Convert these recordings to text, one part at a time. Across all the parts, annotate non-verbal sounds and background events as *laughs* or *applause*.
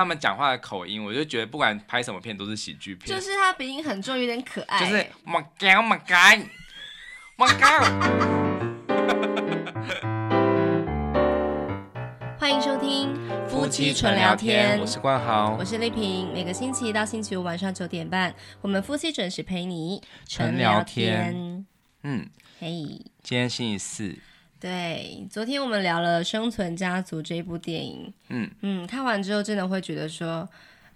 他们讲话的口音，我就觉得不管拍什么片都是喜剧片。就是他鼻音很重，有点可爱。就是马干马干马干。*laughs* 欢迎收听夫妻纯聊天，我是冠豪，我是丽萍。每个星期一到星期五晚上九点半，我们夫妻准时陪你纯聊天。嗯，嘿、hey，今天星期四。对，昨天我们聊了《生存家族》这一部电影，嗯嗯，看完之后真的会觉得说，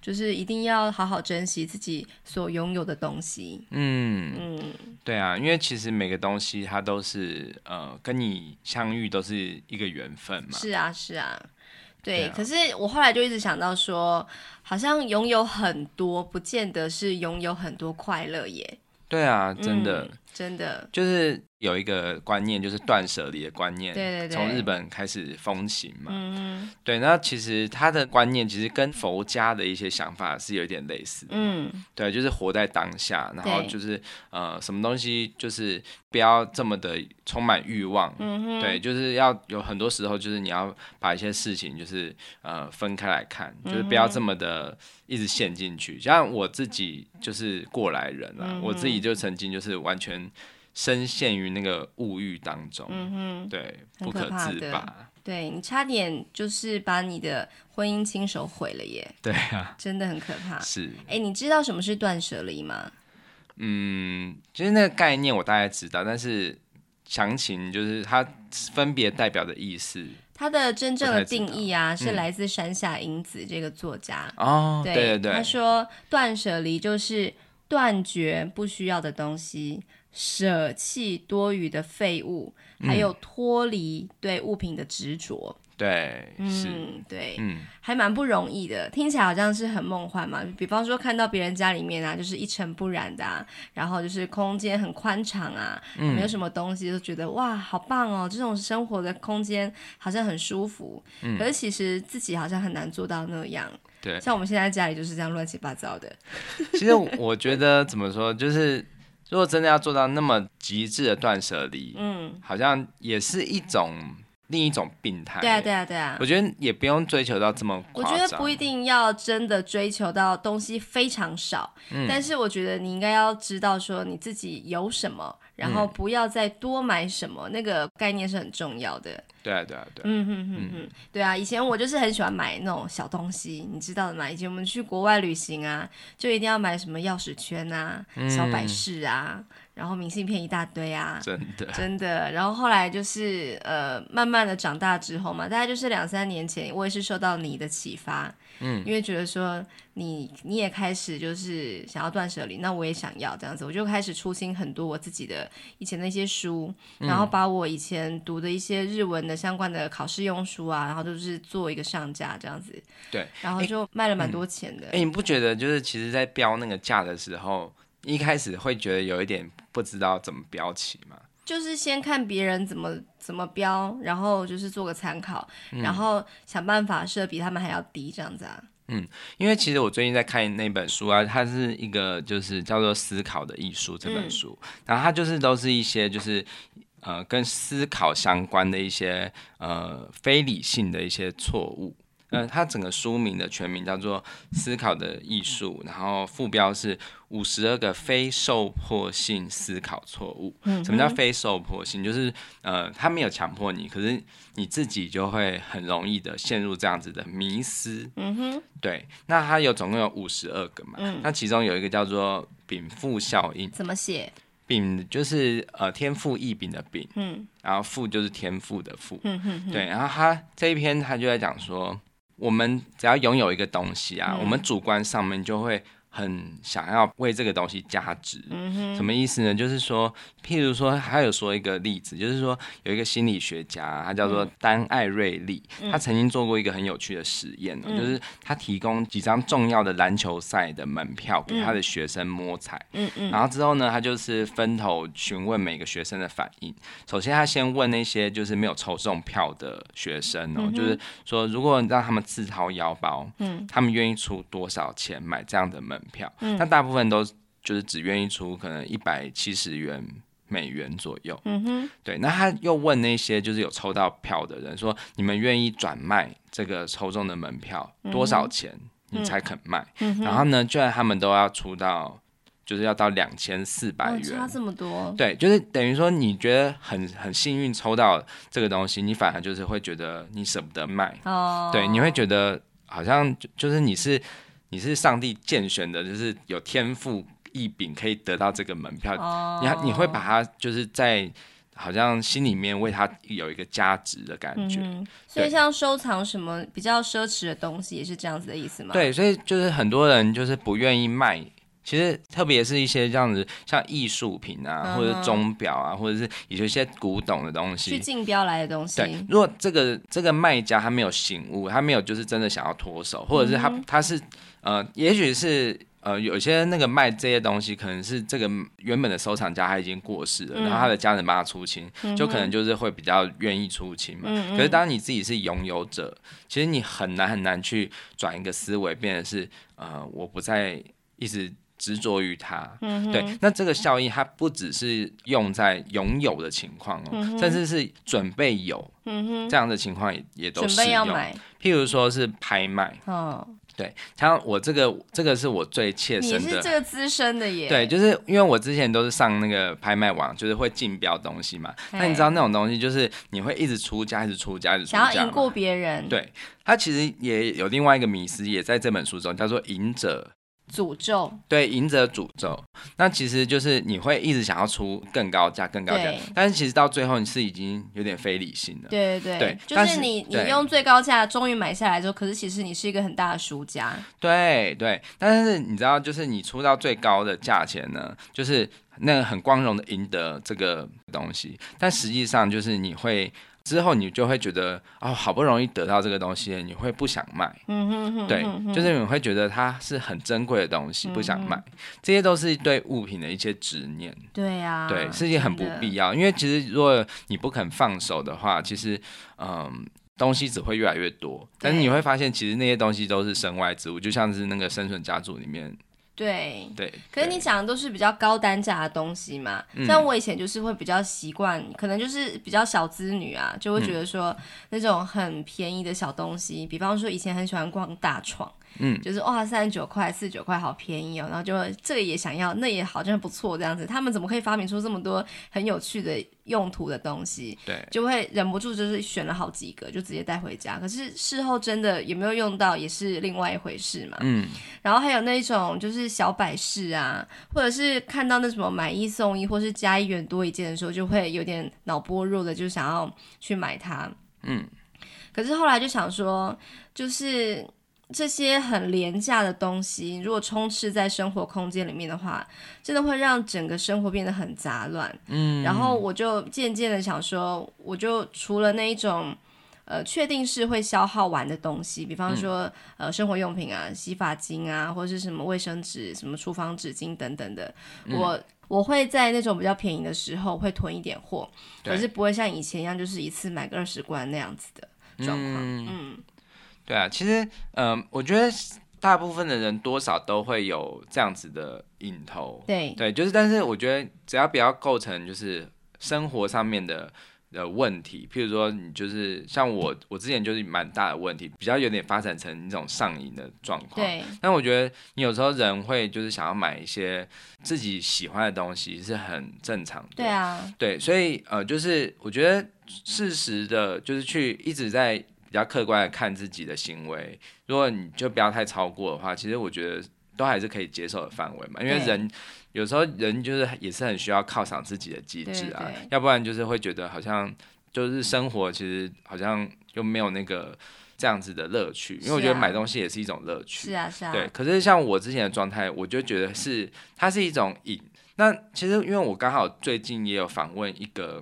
就是一定要好好珍惜自己所拥有的东西。嗯嗯，对啊，因为其实每个东西它都是呃跟你相遇都是一个缘分嘛。是啊是啊，对，对啊。可是我后来就一直想到说，好像拥有很多，不见得是拥有很多快乐耶。对啊，真的。嗯真的就是有一个观念，就是断舍离的观念，对对对，从日本开始风行嘛。嗯，对，那其实他的观念其实跟佛家的一些想法是有点类似。嗯，对，就是活在当下，然后就是呃，什么东西就是不要这么的充满欲望。嗯，对，就是要有很多时候就是你要把一些事情就是呃分开来看，就是不要这么的一直陷进去。像我自己就是过来人啊，嗯，我自己就曾经就是完全。深陷于那个物欲当中，嗯哼，对，不可自拔。对，你差点就是把你的婚姻亲手毁了耶！对啊，真的很可怕。是，哎，你知道什么是断舍离吗？嗯，其实那个概念我大概知道，但是详情就是它分别代表的意思。它的真正的定义啊，是来自山下英子这个作家。哦，对对对，他说断舍离就是断绝不需要的东西。舍弃多余的废物，还有脱离对物品的执着。对，是，嗯，对，嗯，还蛮不容易的。听起来好像是很梦幻嘛。比方说，看到别人家里面啊，就是一尘不染的啊，然后就是空间很宽敞啊，没有什么东西，就觉得哇，好棒哦！这种生活的空间好像很舒服。嗯，可是其实自己好像很难做到那样。对，像我们现在家里就是这样乱七八糟的。*laughs* 其实我觉得怎么说，就是。如果真的要做到那么极致的断舍离，嗯，好像也是一种另一种病态。对啊，对啊，对啊。我觉得也不用追求到这么。我觉得不一定要真的追求到东西非常少，嗯，但是我觉得你应该要知道说你自己有什么，然后不要再多买什么，嗯，那个概念是很重要的。对啊，对啊，对啊。嗯哼哼哼，对啊，以前我就是很喜欢买那种小东西，你知道的嘛？以前我们去国外旅行啊，就一定要买什么钥匙圈啊、嗯、小摆饰啊。然后明信片一大堆啊，真的真的。然后后来就是呃，慢慢的长大之后嘛，大概就是两三年前，我也是受到你的启发，嗯，因为觉得说你你也开始就是想要断舍离，那我也想要这样子，我就开始出清很多我自己的以前的一些书，嗯，然后把我以前读的一些日文的相关的考试用书啊，然后都是做一个上架这样子，对，然后就卖了蛮多钱的。哎，嗯，你不觉得就是其实在标那个价的时候，一开始会觉得有一点。不知道怎么标起吗？就是先看别人怎么怎么标，然后就是做个参考，嗯，然后想办法设比他们还要低这样子啊。嗯，因为其实我最近在看那本书啊，它是一个就是叫做《思考的艺术》这本书，嗯，然后它就是都是一些就是呃跟思考相关的一些呃非理性的一些错误。呃，它整个书名的全名叫做《思考的艺术》，然后副标是五十二个非受迫性思考错误。嗯，什么叫非受迫性？就是呃，他没有强迫你，可是你自己就会很容易的陷入这样子的迷失。嗯哼，对。那它有总共有五十二个嘛？嗯，那其中有一个叫做禀赋效应。怎么写？禀就是呃天赋异禀的禀，嗯，然后赋就是天赋的赋。嗯哼，对。然后他这一篇他就在讲说。我们只要拥有一个东西啊，嗯、我们主观上面就会很想要为这个东西加值。嗯、什么意思呢？就是说，譬如说，还有说一个例子，就是说有一个心理学家，他叫做丹艾瑞利，嗯、他曾经做过一个很有趣的实验、嗯、就是他提供几张重要的篮球赛的门票给他的学生摸彩。嗯嗯、然后之后呢，他就是分头询问每个学生的反应。首先，他先问那些就是没有抽中票的学生哦，嗯、就是说，如果让他们自掏腰包，嗯、他们愿意出多少钱买这样的门票？嗯、那大部分都就是只愿意出可能一百七十元美元左右。嗯哼，对。那他又问那些就是有抽到票的人说：“你们愿意转卖这个抽中的门票多少钱？”你才肯卖。嗯、然后呢，居然他们都要出到，就是要到两千四百元，差这么多。对，就是等于说你觉得很很幸运抽到这个东西，你反而就是会觉得你舍不得卖。哦，对，你会觉得好像就就是你是你是上帝拣选的，就是有天赋异禀可以得到这个门票。哦，你你会把它就是在。好像心里面为他有一个价值的感觉，嗯，所以像收藏什么比较奢侈的东西，也是这样子的意思吗？对，所以就是很多人就是不愿意卖，其实特别是一些这样子像艺术品啊，嗯、或者钟表啊，或者是有一些古董的东西，去竞标来的东西。对，如果这个这个卖家他没有醒悟，他没有就是真的想要脱手，或者是他、嗯、他是呃，也许是。呃，有些那个卖这些东西，可能是这个原本的收藏家他已经过世了，嗯、然后他的家人帮他出清，嗯、就可能就是会比较愿意出清嘛。嗯、可是当你自己是拥有者，其实你很难很难去转一个思维，变成是呃，我不再一直执着于它。嗯、对，那这个效应它不只是用在拥有的情况哦，嗯、甚至是准备有、嗯、这样的情况也也都适用。譬如说是拍卖。哦对，像我这个，这个是我最切身的。你是这个资深的耶。对，就是因为我之前都是上那个拍卖网，就是会竞标东西嘛。那你知道那种东西，就是你会一直出价，一直出价，一直出价。想要赢过别人。对，它其实也有另外一个迷思，也在这本书中，叫做“赢者”。诅咒，对，赢者诅咒，那其实就是你会一直想要出更高价、更高价，但是其实到最后你是已经有点非理性了。对对对，对就是你是你用最高价终于买下来之后，可是其实你是一个很大的输家。对对，但是你知道，就是你出到最高的价钱呢，就是那个很光荣的赢得这个东西，但实际上就是你会。之后你就会觉得哦，好不容易得到这个东西，你会不想卖。嗯哼哼，对，就是你会觉得它是很珍贵的东西，不想卖。这些都是对物品的一些执念。对呀，对，是一件很不必要。因为其实如果你不肯放手的话，其实嗯，东西只会越来越多。但是你会发现，其实那些东西都是身外之物，就像是那个生存家族里面。对。对，可是你讲的都是比较高单价的东西嘛，嗯、像我以前就是会比较习惯，可能就是比较小资女啊，就会觉得说那种很便宜的小东西，嗯、比方说以前很喜欢逛大创。嗯，就是哇，三十九块、四十九块，好便宜哦。然后就这个也想要，那也好像不错这样子。他们怎么可以发明出这么多很有趣的用途的东西？对，就会忍不住就是选了好几个，就直接带回家。可是事后真的有没有用到，也是另外一回事嘛。嗯。然后还有那种就是小摆饰啊，或者是看到那什么买一送一，或是加一元多一件的时候，就会有点脑波弱的，就想要去买它。嗯。可是后来就想说，就是。这些很廉价的东西，如果充斥在生活空间里面的话，真的会让整个生活变得很杂乱。嗯，然后我就渐渐的想说，我就除了那一种，呃，确定是会消耗完的东西，比方说，呃，生活用品啊，洗发精啊，或者是什么卫生纸、什么厨房纸巾等等的，嗯、我我会在那种比较便宜的时候会囤一点货，可是不会像以前一样，就是一次买个二十罐那样子的状况。嗯。嗯对啊，其实，嗯、呃，我觉得大部分的人多少都会有这样子的瘾头。对对，就是，但是我觉得只要不要构成就是生活上面的的问题，譬如说你就是像我，我之前就是蛮大的问题，比较有点发展成一种上瘾的状况。对。但我觉得你有时候人会就是想要买一些自己喜欢的东西是很正常的。对啊。对，所以呃，就是我觉得适时的，就是去一直在。比较客观的看自己的行为，如果你就不要太超过的话，其实我觉得都还是可以接受的范围嘛。因为人有时候人就是也是很需要犒赏自己的机制啊，要不然就是会觉得好像就是生活其实好像又没有那个这样子的乐趣。因为我觉得买东西也是一种乐趣。是啊，是啊。对，可是像我之前的状态，我就觉得是它是一种瘾。那其实因为我刚好最近也有访问一个。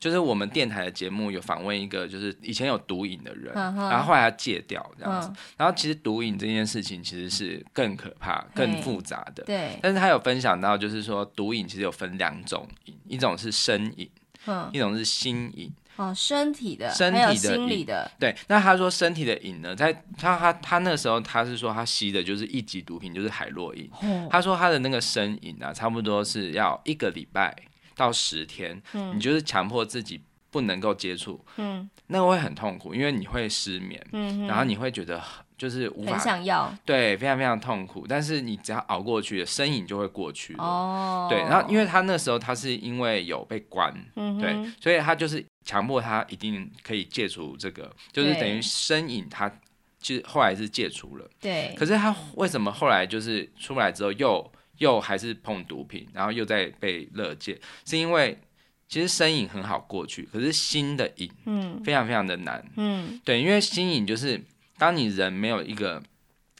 就是我们电台的节目有访问一个，就是以前有毒瘾的人，然后后来他戒掉这样子。嗯、然后其实毒瘾这件事情其实是更可怕、更复杂的。对。但是他有分享到，就是说毒瘾其实有分两种瘾，一种是身瘾，嗯、一种是心瘾。哦，身体的，身体的，心理的。对。那他说身体的瘾呢，在他他他那个时候他是说他吸的就是一级毒品，就是海洛因。哦、他说他的那个身瘾啊，差不多是要一个礼拜。到十天，嗯、你就是强迫自己不能够接触，嗯，那个会很痛苦，因为你会失眠，嗯，然后你会觉得就是无法很想要，对，非常非常痛苦。但是你只要熬过去了，身影就会过去了。哦，对，然后因为他那时候他是因为有被关，嗯、对，所以他就是强迫他一定可以戒除这个，就是等于身影他其实后来是戒除了。对，可是他为什么后来就是出来之后又又还是碰毒品，然后又在被乐戒，是因为其实身瘾很好过去，可是心的瘾，嗯，非常非常的难，嗯，对，因为心瘾就是。当你人没有一个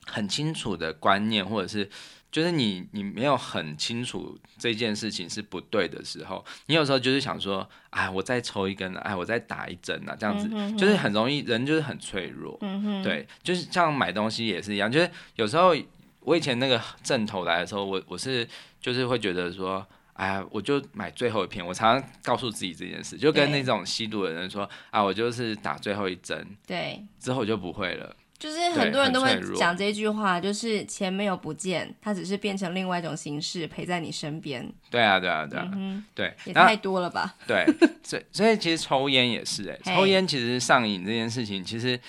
很清楚的观念，或者是就是你你没有很清楚这件事情是不对的时候，你有时候就是想说，哎，我再抽一根，哎，我再打一针啊，这样子、嗯、哼哼就是很容易，人就是很脆弱，嗯、哼对，就是像买东西也是一样，就是有时候我以前那个阵头来的时候，我我是就是会觉得说，哎呀，我就买最后一片，我常常告诉自己这件事，就跟那种吸毒的人说，啊，我就是打最后一针，对，之后就不会了。就是很多人都会讲这句话，就是钱没有不见，它只是变成另外一种形式陪在你身边。对啊，对啊，对啊，嗯、对，也太多了吧？对，所以所以其实抽烟也是、欸，*laughs* 哎，抽烟其实上瘾这件事情，其实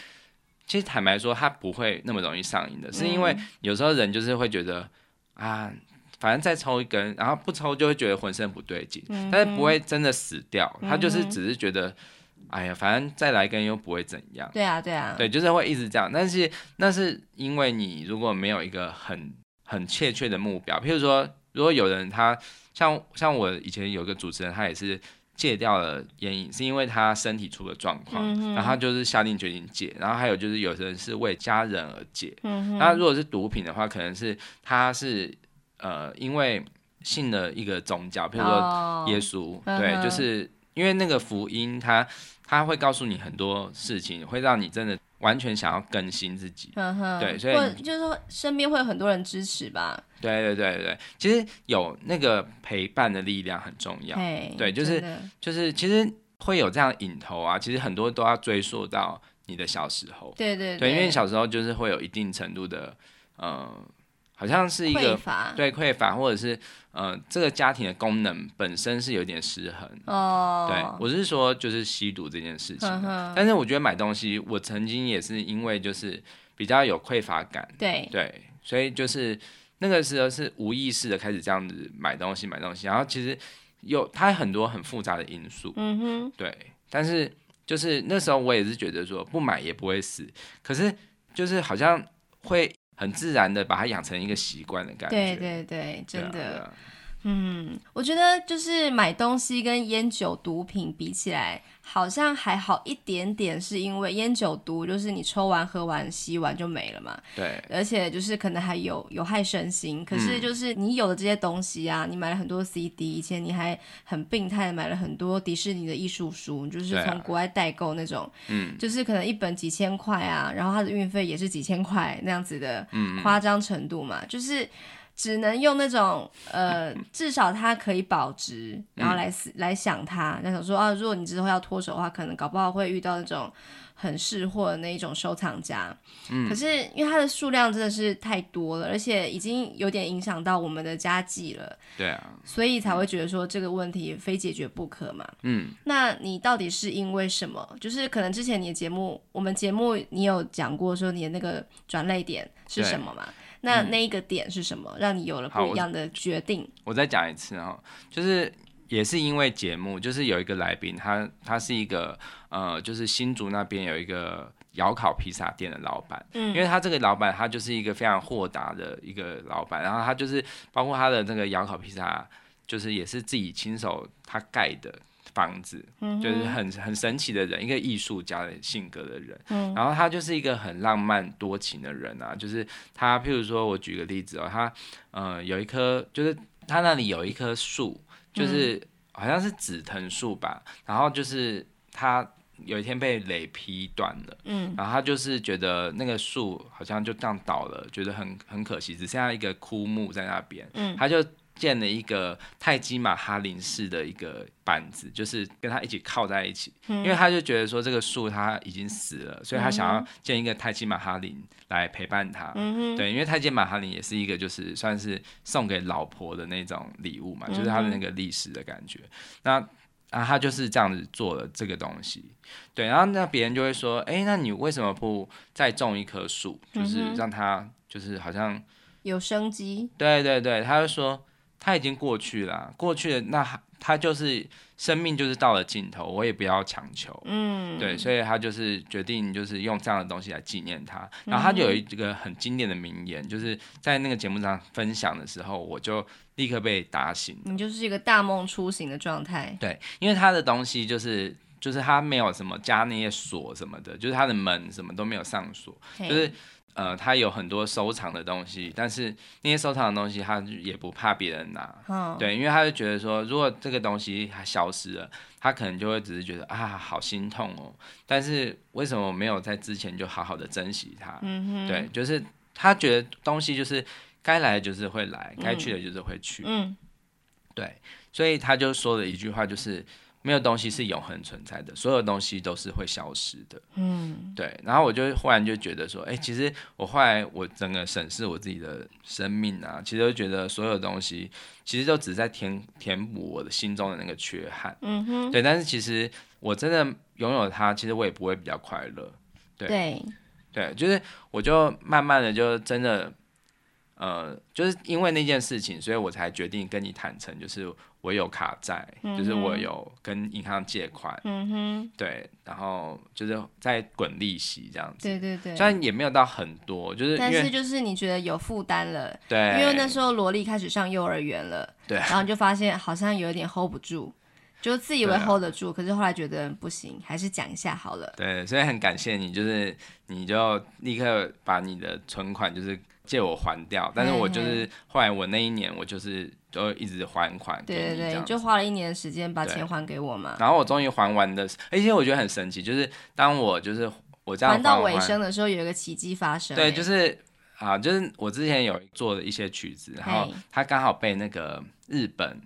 其实坦白说，它不会那么容易上瘾的，嗯、是因为有时候人就是会觉得啊，反正再抽一根，然后不抽就会觉得浑身不对劲，嗯、但是不会真的死掉，他就是只是觉得。哎呀，反正再来一根又不会怎样。对啊，对啊，对，就是会一直这样。但是那是因为你如果没有一个很很确切的目标，譬如说，如果有人他像像我以前有个主持人，他也是戒掉了烟瘾，是因为他身体出了状况，嗯、然后他就是下定决心戒。然后还有就是有些人是为家人而戒。嗯。那如果是毒品的话，可能是他是呃因为信了一个宗教，譬如说耶稣，哦、对，嗯、就是因为那个福音他。他会告诉你很多事情，会让你真的完全想要更新自己。对，所以就是说身边会有很多人支持吧。对对对对，其实有那个陪伴的力量很重要。对，就是就是，其实会有这样引头啊，其实很多都要追溯到你的小时候。对对对，对，因为小时候就是会有一定程度的，呃。好像是一个对匮乏，或者是呃，这个家庭的功能本身是有点失衡。哦，对，我是说就是吸毒这件事情。呵呵，但是我觉得买东西，我曾经也是因为就是比较有匮乏感。对对，所以就是那个时候是无意识的开始这样子买东西买东西，然后其实有它很多很复杂的因素。嗯哼，对，但是就是那时候我也是觉得说不买也不会死，可是就是好像会。很自然的把它养成一个习惯的感觉。对对对，真的。对啊对啊。嗯，我觉得就是买东西跟烟酒毒品比起来，好像还好一点点，是因为烟酒毒就是你抽完、喝完、吸完就没了嘛。对。而且就是可能还有有害身心，可是就是你有的这些东西啊，嗯、你买了很多 CD，以前你还很病态的买了很多迪士尼的艺术书，就是从国外代购那种，嗯，就是可能一本几千块啊，然后它的运费也是几千块那样子的夸张程度嘛，嗯、就是。只能用那种呃，至少它可以保值，然后来死、嗯、来想它。那想说啊，如果你之后要脱手的话，可能搞不好会遇到那种很识货的那一种收藏家。嗯，可是因为它的数量真的是太多了，而且已经有点影响到我们的家计了。对啊，所以才会觉得说这个问题非解决不可嘛。嗯，那你到底是因为什么？就是可能之前你的节目，我们节目你有讲过说你的那个转泪点是什么吗？那那一个点是什么，嗯、让你有了不一样的决定？我，我再讲一次哈，就是也是因为节目，就是有一个来宾，他他是一个呃，就是新竹那边有一个窑烤披萨店的老板，嗯，因为他这个老板他就是一个非常豁达的一个老板，然后他就是包括他的那个窑烤披萨，就是也是自己亲手他盖的。房子就是很很神奇的人，一个艺术家的性格的人，嗯、然后他就是一个很浪漫多情的人啊，就是他，譬如说我举个例子哦，他呃有一棵，就是他那里有一棵树，就是好像是紫藤树吧，嗯、然后就是他有一天被雷劈断了，嗯，然后他就是觉得那个树好像就这样倒了，觉得很很可惜，只剩下一个枯木在那边，嗯，他就。建了一个泰姬玛哈林式的一个板子，就是跟他一起靠在一起，嗯、因为他就觉得说这个树他已经死了，所以他想要建一个泰姬玛哈林来陪伴他。对，因为泰姬玛哈林也是一个就是算是送给老婆的那种礼物嘛，就是他的那个历史的感觉。那啊他就是这样子做了这个东西，对，然后那别人就会说，哎，那你为什么不再种一棵树，就是让它就是好像有生机？对对对，他就说他已经过去了，过去了，那他就是生命就是到了尽头，我也不要强求，嗯，对，所以他就是决定就是用这样的东西来纪念他，然后他就有一个很经典的名言，就是在那个节目上分享的时候，我就。立刻被打醒，你就是一个大梦初醒的状态。对，因为他的东西就是就是他没有什么加那些锁什么的，就是他的门什么都没有上锁，就是呃他有很多收藏的东西，但是那些收藏的东西他也不怕别人拿，哦，对，因为他就觉得说，如果这个东西它消失了，他可能就会只是觉得啊好心痛哦，但是为什么我没有在之前就好好的珍惜它？嗯哼，对，就是他觉得东西就是。该来的就是会来，该去的就是会去。嗯，对，所以他就说了一句话，就是没有东西是永恒存在的，所有东西都是会消失的。嗯，对。然后我就忽然就觉得说，哎，其实我后来我整个审视我自己的生命啊，其实就觉得所有东西其实都只在填填补我的心中的那个缺憾。嗯哼，对。但是其实我真的拥有它，其实我也不会比较快乐。对。对，对，就是我就慢慢的就真的。呃，就是因为那件事情，所以我才决定跟你坦诚，就是我有卡债，嗯、就是我有跟银行借款，嗯哼，对，然后就是在滚利息这样子，对对对，虽然也没有到很多，就是但是就是你觉得有负担了，对，因为那时候萝莉开始上幼儿园了，对，然后就发现好像有一点 hold 不住，就自以为 hold 得住，啊、可是后来觉得不行，还是讲一下好了，对，所以很感谢你，就是你就立刻把你的存款就是。借我还掉，但是我就是后来我那一年我就是就一直还款，对对对，就花了一年的时间把钱还给我嘛。然后我终于还完的，而且我觉得很神奇，就是当我就是我这样还，还到尾声的时候，有一个奇迹发生。对，就是啊，就是我之前有做的一些曲子，然后它刚好被那个日本。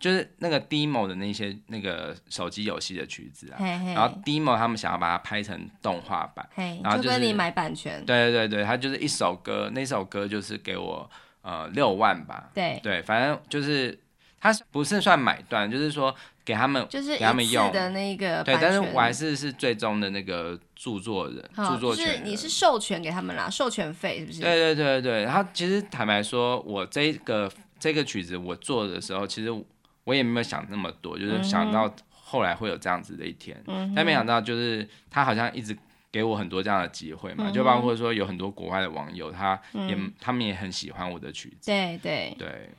就是那个 Demo 的那些那个手机游戏的曲子啊，嘿嘿，然后 Demo 他们想要把它拍成动画版，嘿然后、就是、就跟你买版权。对对对，他就是一首歌，那首歌就是给我呃六万吧。对对，反正就是他不是算买断，就是说给他们就是给他们用的那个对，但是我还是是最终的那个著作人，著作权。就是你是授权给他们啦，授权费是不是？对对对对，然后其实坦白说，我这个这个曲子我做的时候，其实。我也没有想那么多，就是想到后来会有这样子的一天，嗯、但没想到就是他好像一直给我很多这样的机会嘛，嗯、就包括说有很多国外的网友，他也、嗯、他们也很喜欢我的曲子，对对对，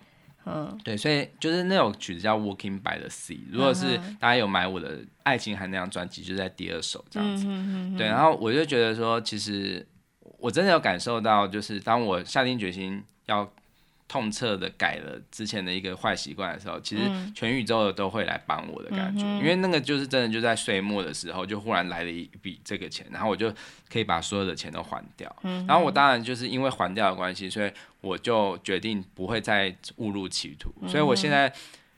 嗯，对，所以就是那首曲子叫《Walking by the Sea》，如果是大家有买我的《爱情海》那张专辑，就在第二首这样子，嗯、对，然后我就觉得说，其实我真的有感受到，就是当我下定决心要。痛彻的改了之前的一个坏习惯的时候，其实全宇宙的都会来帮我的感觉，嗯、因为那个就是真的就在岁末的时候，就忽然来了一笔这个钱，然后我就可以把所有的钱都还掉。嗯、然后我当然就是因为还掉的关系，所以我就决定不会再误入歧途。嗯、所以我现在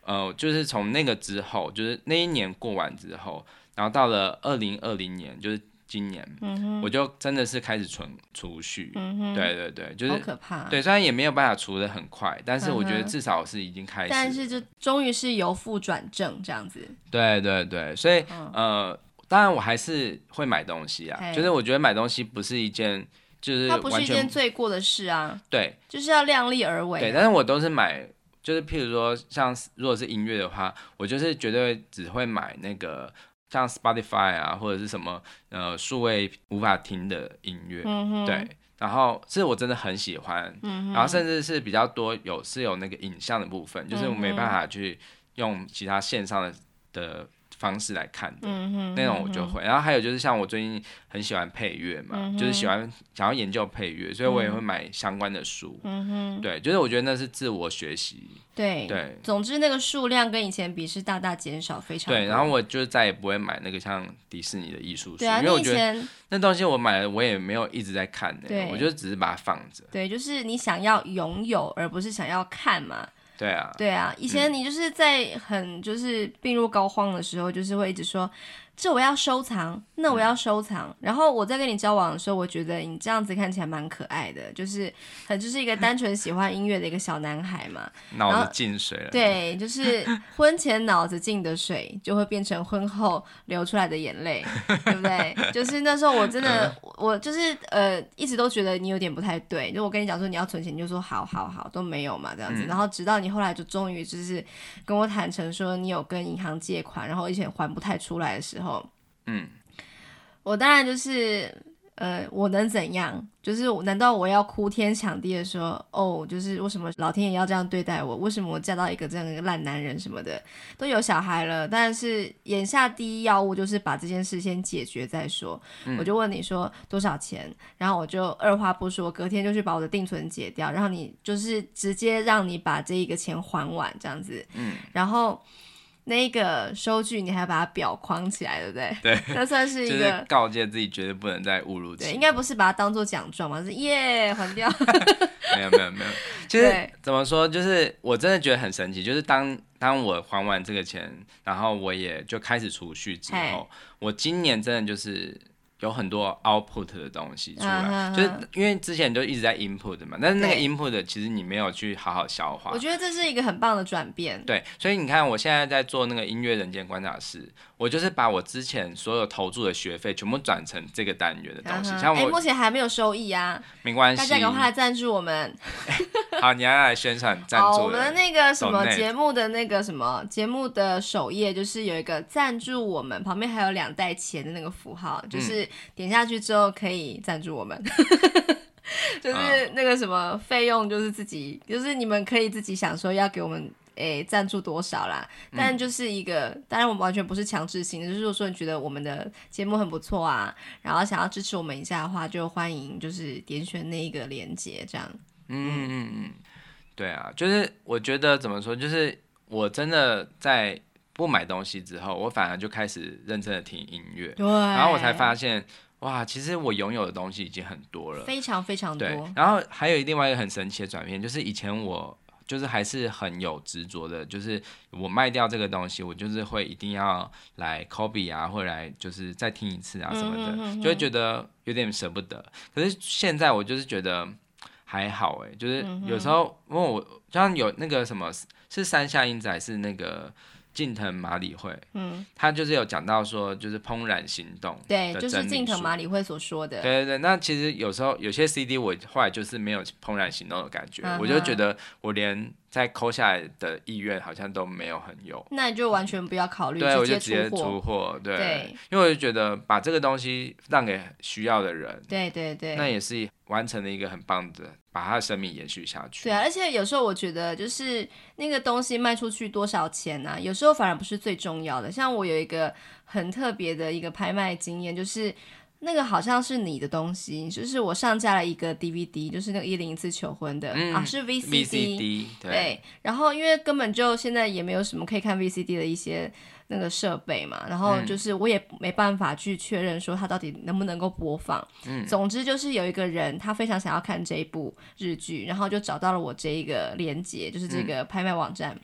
呃，就是从那个之后，就是那一年过完之后，然后到了二零二零年，就是。今年，嗯、我就真的是开始存储蓄，嗯、对对对，就是好可怕，对，虽然也没有办法除的很快，但是我觉得至少是已经开始，但是就终于是由负转正这样子，对对对，所以、嗯、呃，当然我还是会买东西啊，就是我觉得买东西不是一件，就是它不是一件罪过的事啊，对，就是要量力而为，对，但是我都是买，就是譬如说像如果是音乐的话，我就是绝对只会买那个。像 Spotify 啊，或者是什么呃数位无法听的音乐，嗯、对，然后是我真的很喜欢，嗯、然后甚至是比较多有是有那个影像的部分，嗯、就是我没办法去用其他线上的的。方式来看的，嗯、那种我就会。然后还有就是像我最近很喜欢配乐嘛，嗯、就是喜欢想要研究配乐，所以我也会买相关的书。嗯哼，对，就是我觉得那是自我学习。对对，总之那个数量跟以前比是大大减少，非常对。然后我就再也不会买那个像迪士尼的艺术书，啊，因为我觉得那东西我买了，我也没有一直在看的，对我就只是把它放着。对，就是你想要拥有，而不是想要看嘛。对啊，对啊，以前你就是在很就是病入膏肓的时候，就是会一直说这我要收藏，那我要收藏。嗯、然后我在跟你交往的时候，我觉得你这样子看起来蛮可爱的，就是很就是一个 *laughs* 单纯喜欢音乐的一个小男孩嘛。*laughs* 脑子进水了。对，就是 *laughs* 婚前脑子进的水，就会变成婚后流出来的眼泪，对不对？就是那时候我真的，我就是呃，一直都觉得你有点不太对。就我跟你讲说你要存钱，你就说好好好，都没有嘛这样子。嗯、然后直到你后来就终于就是跟我坦诚说你有跟银行借款，然后而且还不太出来的时候。嗯，我当然就是，呃，我能怎样？就是，难道我要哭天抢地的说，哦，就是为什么老天爷要这样对待我？为什么我嫁到一个这样一个烂男人什么的？都有小孩了，但是眼下第一要务就是把这件事先解决再说。嗯、我就问你说多少钱，然后我就二话不说，隔天就去把我的定存解掉，然后你就是直接让你把这一个钱还完这样子。嗯，然后。那个收据你还把它裱框起来，对不对？*laughs* 对，*laughs* 那算是一个就是告诫自己绝对不能再误入。对，应该不是把它当做奖状嘛，是耶还掉。没有没有没有，其实 *laughs* 对怎么说，就是我真的觉得很神奇，就是当当我还完这个钱，然后我也就开始储蓄之后，我今年真的就是。有很多 output 的东西出来，uh. 就是因为之前就一直在 input 嘛，但是那个 input 其实你没有去好好消化。我觉得这是一个很棒的转变。对，所以你看我现在在做那个音乐人间观察室，我就是把我之前所有投注的学费全部转成这个单元的东西。Uh. 像我、欸、目前还没有收益啊，没关系，大家赶快来赞助我们。*laughs* 好，你要来宣传赞助。我们的那个什么节目的那个什么节目的首页就是有一个赞助我们，旁边还有两袋钱的那个符号，就是点下去之后。可以赞助我们，就是那个什么费用，就是自己，就是你们可以自己想说要给我们诶赞助多少啦。但就是一个，当然我们完全不是强制性的，就是说你觉得我们的节目很不错啊，然后想要支持我们一下的话，就欢迎就是点选那一个链接这样。嗯嗯嗯，对啊，就是我觉得怎么说，就是我真的在不买东西之后，我反而就开始认真的听音乐，对，然后我才发现。哇，其实我拥有的东西已经很多了，非常非常多。然后还有另外一个很神奇的转变，就是以前我就是还是很有执着的，就是我卖掉这个东西，我就是会一定要来 copy 啊，或者来就是再听一次啊什么的，嗯、哼哼哼就会觉得有点舍不得。可是现在我就是觉得还好哎，就是有时候因为我像有那个什么是山下英子还是那个。近藤麻里惠，嗯，他就是有讲到说，就是怦然心动，对，就是近藤麻里惠所说的，对对对。那其实有时候有些 CD 我后来就是没有怦然心动的感觉，嗯、我就觉得我连再抠下来的意愿好像都没有很有。那你就完全不要考虑，*laughs* 对，我就直接出货，对，对因为我就觉得把这个东西让给需要的人，对对对，那也是完成了一个很棒的。把他的生命延续下去。对啊，而且有时候我觉得，就是那个东西卖出去多少钱呢、啊？有时候反而不是最重要的。像我有一个很特别的一个拍卖经验，就是那个好像是你的东西，就是我上架了一个 DVD，就是那个一零一次求婚的、嗯、啊，是 VCD。对，对。然后因为根本就现在也没有什么可以看 VCD 的一些。那个设备嘛，然后就是我也没办法去确认说它到底能不能够播放。嗯，总之就是有一个人他非常想要看这一部日剧，然后就找到了我这一个链接，就是这个拍卖网站。嗯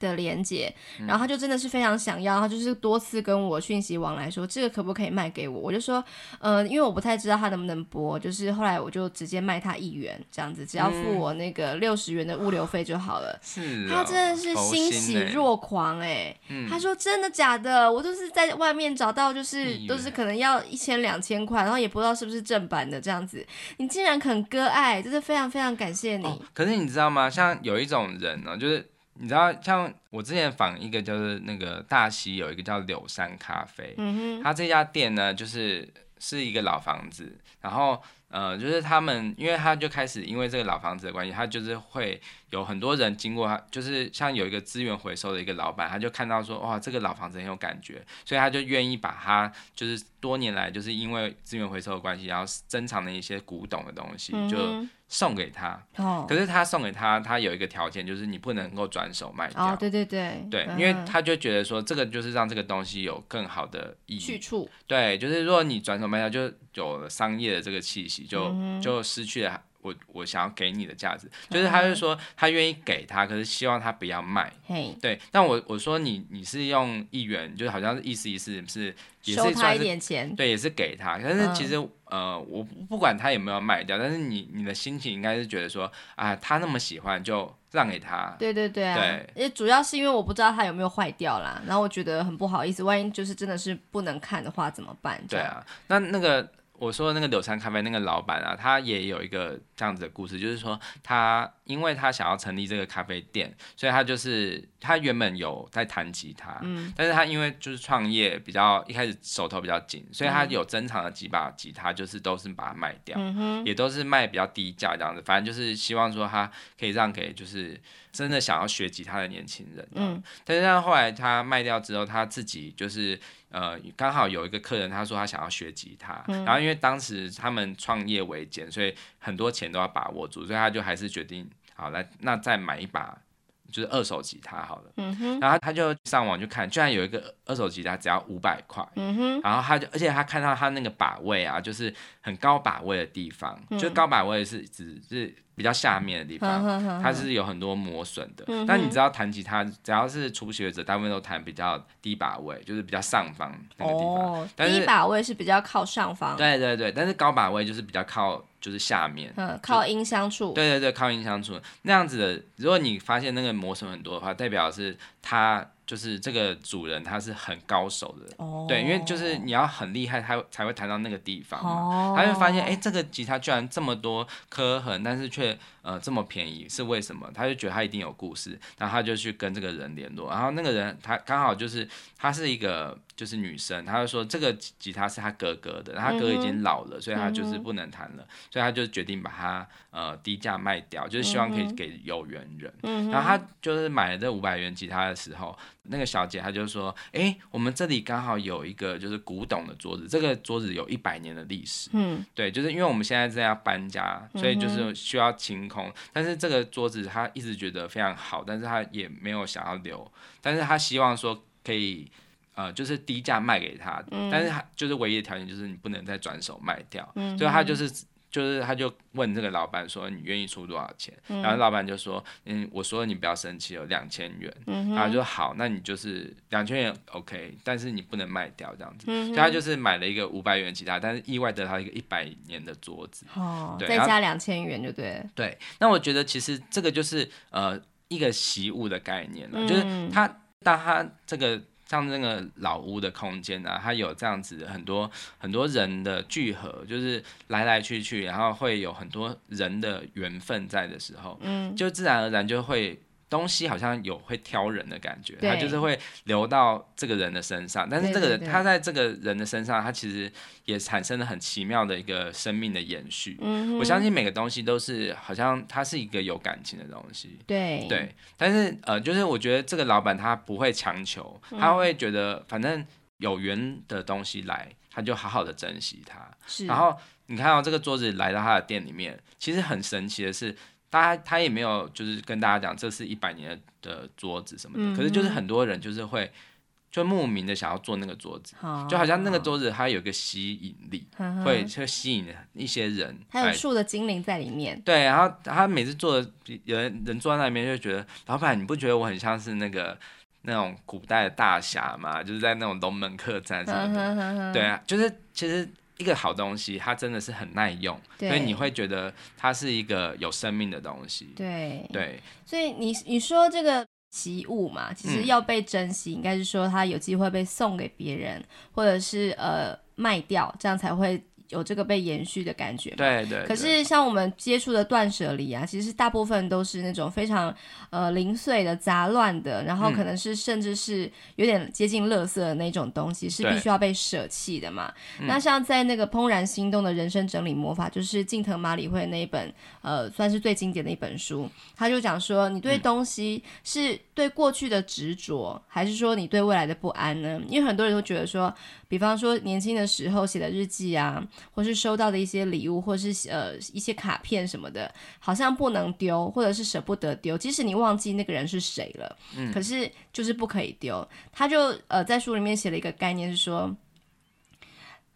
的连接，然后他就真的是非常想要，他就是多次跟我讯息往来说，这个可不可以卖给我？我就说，呃，因为我不太知道他能不能播，就是后来我就直接卖他一元这样子，只要付我那个六十元的物流费就好了。是、嗯，他真的是欣喜若狂哎、他说真的假的？我都是在外面找到，就是都是可能要一千两千块，然后也不知道是不是正版的这样子，你竟然肯割爱，真的非常非常感谢你、哦。可是你知道吗？像有一种人呢、哦，就是。你知道，像我之前访一个，就是那个大溪有一个叫柳山咖啡，嗯哼，他这家店呢，就是是一个老房子，然后呃，就是他们，因为他就开始因为这个老房子的关系，他就是会有很多人经过他，就是像有一个资源回收的一个老板，他就看到说，哇，这个老房子很有感觉，所以他就愿意把它，就是多年来就是因为资源回收的关系，然后珍藏的一些古董的东西，就。嗯送给他，哦、可是他送给他，他有一个条件，就是你不能够转手卖掉。哦，对对对，对，嗯、因为他就觉得说，这个就是让这个东西有更好的意义。去处。对，就是如果你转手卖掉，就有了商业的这个气息，就、嗯、就失去了我我想要给你的价值，就是他就说他愿意给他，可是希望他不要卖。嘿，对。但我我说你你是用一元，就是好像是意思意思是也是收他一点钱，对，也是给他。但是其实、嗯、呃，我不管他有没有卖掉，但是你你的心情应该是觉得说啊，他那么喜欢就让给他。对对对啊。对。也主要是因为我不知道他有没有坏掉啦，然后我觉得很不好意思，万一就是真的是不能看的话怎么办？对啊，那那个。我说的那个柳杉咖啡那个老板啊，他也有一个这样子的故事，就是说他因为他想要成立这个咖啡店，所以他就是他原本有在弹吉他，嗯，但是他因为就是创业比较一开始手头比较紧，所以他有珍藏的几把吉他，就是都是把它卖掉，嗯，也都是卖比较低价这样子，反正就是希望说他可以让给就是真的想要学吉他的年轻人，嗯，但是他后来他卖掉之后，他自己就是。呃，刚好有一个客人，他说他想要学吉他，嗯、然后因为当时他们创业维艰，所以很多钱都要把握住，所以他就还是决定，好来，那再买一把就是二手吉他好了。嗯、然后他就上网去看，居然有一个二手吉他只要五百块。嗯、然后他就，而且他看到他那个把位啊，就是很高把位的地方，嗯、就是高把位是指是。比较下面的地方，它是有很多磨损的。嗯、但你知道弹吉他，只要是初学者，大部分都弹比较低把位，就是比较上方那个地方。哦、但是低把位是比较靠上方。对对对，但是高把位就是比较靠就是下面，嗯靠音箱处。对对对，靠音箱处那样子的。如果你发现那个磨损很多的话，代表是它。就是这个主人他是很高手的，oh. 对，因为就是你要很厉害，他才会弹到那个地方嘛。Oh. 他就发现，哎，这个吉他居然这么多磕痕，但是却呃这么便宜，是为什么？他就觉得他一定有故事，然后他就去跟这个人联络，然后那个人他刚好就是他是一个。就是女生，他就说这个吉他是他哥哥的，他哥已经老了，嗯、所以他就是不能弹了，嗯、所以他就决定把它呃低价卖掉，就是希望可以给有缘人。嗯、然后他就是买了这五百元吉他的时候，那个小姐她就说：“哎、欸，我们这里刚好有一个就是古董的桌子，这个桌子有一百年的历史。嗯，对，就是因为我们现在正要搬家，所以就是需要清空。但是这个桌子他一直觉得非常好，但是他也没有想要留，但是他希望说可以。”呃，就是低价卖给他，嗯、但是他就是唯一的条件就是你不能再转手卖掉，嗯、所以他就是就是他就问这个老板说，你愿意出多少钱？嗯、然后老板就说嗯，我说你不要生气，哦两千元，然后就说好，那你就是两千元 OK，但是你不能卖掉这样子，嗯、所以他就是买了一个五百元吉他，但是意外得到一个一百年的桌子，哦，对，再加两千元就对，对，那我觉得其实这个就是呃一个习物的概念了，嗯、就是他当他这个。像那个老屋的空间啊，它有这样子很多很多人的聚合，就是来来去去，然后会有很多人的缘分在的时候，嗯，就自然而然就会。东西好像有会挑人的感觉，它就是会流到这个人的身上，但是这个人他在这个人的身上，他其实也产生了很奇妙的一个生命的延续。我相信每个东西都是好像它是一个有感情的东西。对对，但是呃，就是我觉得这个老板他不会强求，他会觉得反正有缘的东西来，他就好好的珍惜它。然后你看到这个桌子来到他的店里面，其实很神奇的是。他他也没有就是跟大家讲这是一百年的桌子什么的，嗯、可是就是很多人就是会就莫名的想要坐那个桌子，好就好像那个桌子它有一个吸引力，好会就吸引一些人。它有树的精灵在里面。对，然后他每次坐的有人人坐在那边就觉得，老板你不觉得我很像是那个那种古代的大侠嘛？就是在那种龙门客栈什么的。对啊，就是其实。一个好东西，它真的是很耐用，所以你会觉得它是一个有生命的东西。对对，对所以你你说这个习物嘛，其实要被珍惜，嗯、应该是说它有机会被送给别人，或者是呃卖掉，这样才会。有这个被延续的感觉，对，对对。可是像我们接触的断舍离啊，其实大部分都是那种非常呃零碎的、杂乱的，然后可能是甚至是有点接近垃圾的那种东西，嗯、是必须要被舍弃的嘛。那像在那个怦然心动的人生整理魔法，就是近藤麻里惠那一本呃，算是最经典的一本书，他就讲说，你对东西是对过去的执着，还是说你对未来的不安呢？因为很多人都觉得说。比方说，年轻的时候写的日记啊，或是收到的一些礼物，或是呃一些卡片什么的，好像不能丢，或者是舍不得丢。即使你忘记那个人是谁了，嗯，可是就是不可以丢。他就呃在书里面写了一个概念，是说，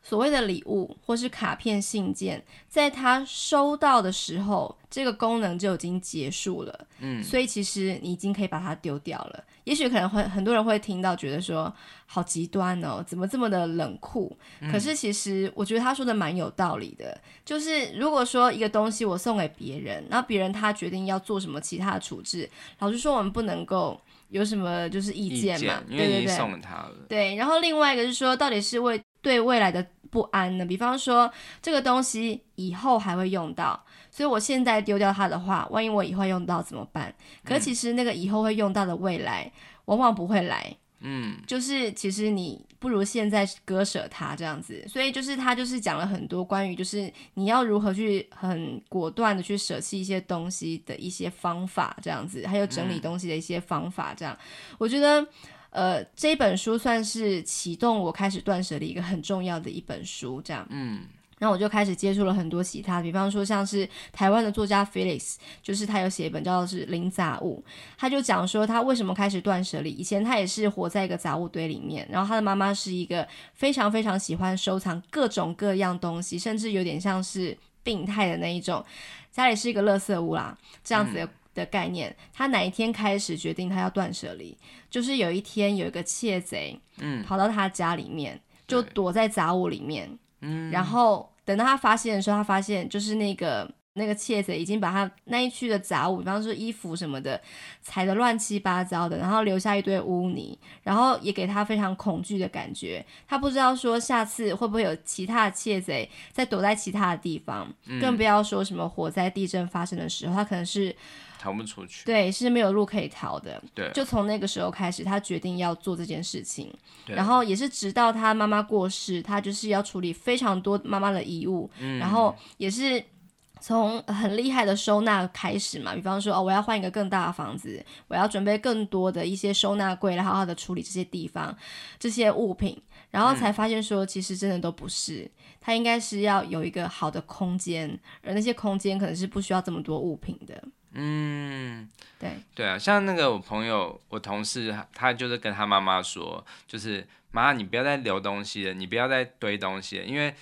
所谓的礼物或是卡片、信件，在他收到的时候，这个功能就已经结束了。嗯，所以其实你已经可以把它丢掉了。也许可能会很多人会听到，觉得说好极端哦，怎么这么的冷酷？嗯，可是其实我觉得他说的蛮有道理的。就是如果说一个东西我送给别人，然后别人他决定要做什么其他的处置，老实说我们不能够有什么就是意见嘛，意见，因为你送了他了。对对对。对，然后另外一个是说，到底是为对未来的不安呢？比方说，这个东西以后还会用到，所以我现在丢掉它的话，万一我以后用到怎么办？可其实那个以后会用到的未来，往往不会来。嗯，就是其实你不如现在割舍它这样子。所以就是他就是讲了很多关于就是你要如何去很果断的去舍弃一些东西的一些方法这样子，还有整理东西的一些方法这样。我觉得。呃，这本书算是启动我开始断舍离一个很重要的一本书，这样。嗯，然后我就开始接触了很多其他，比方说像是台湾的作家 Felix，就是他有写一本叫做是《零杂物》，他就讲说他为什么开始断舍离。以前他也是活在一个杂物堆里面，然后他的妈妈是一个非常非常喜欢收藏各种各样东西，甚至有点像是病态的那一种，家里是一个垃圾屋啦，这样子的。嗯的概念，他哪一天开始决定他要断舍离？就是有一天有一个窃贼，嗯，跑到他家里面，就躲在杂物里面，嗯，然后等到他发现的时候，他发现就是那个。那个窃贼已经把他那一区的杂物，比方说衣服什么的，踩得乱七八糟的，然后留下一堆污泥，然后也给他非常恐惧的感觉。他不知道说下次会不会有其他的窃贼在躲在其他的地方，嗯、更不要说什么火灾、地震发生的时候，他可能是逃不出去。对，是没有路可以逃的。对，就从那个时候开始，他决定要做这件事情。然后也是直到他妈妈过世，他就是要处理非常多妈妈的遗物，嗯、然后也是。从很厉害的收纳开始嘛，比方说哦，我要换一个更大的房子，我要准备更多的一些收纳柜来好好的处理这些地方这些物品，然后才发现说，其实真的都不是，他应该是要有一个好的空间，而那些空间可能是不需要这么多物品的。嗯，对对啊，像那个我朋友，我同事，他就是跟他妈妈说，就是妈，你不要再留东西了，你不要再堆东西了，因为。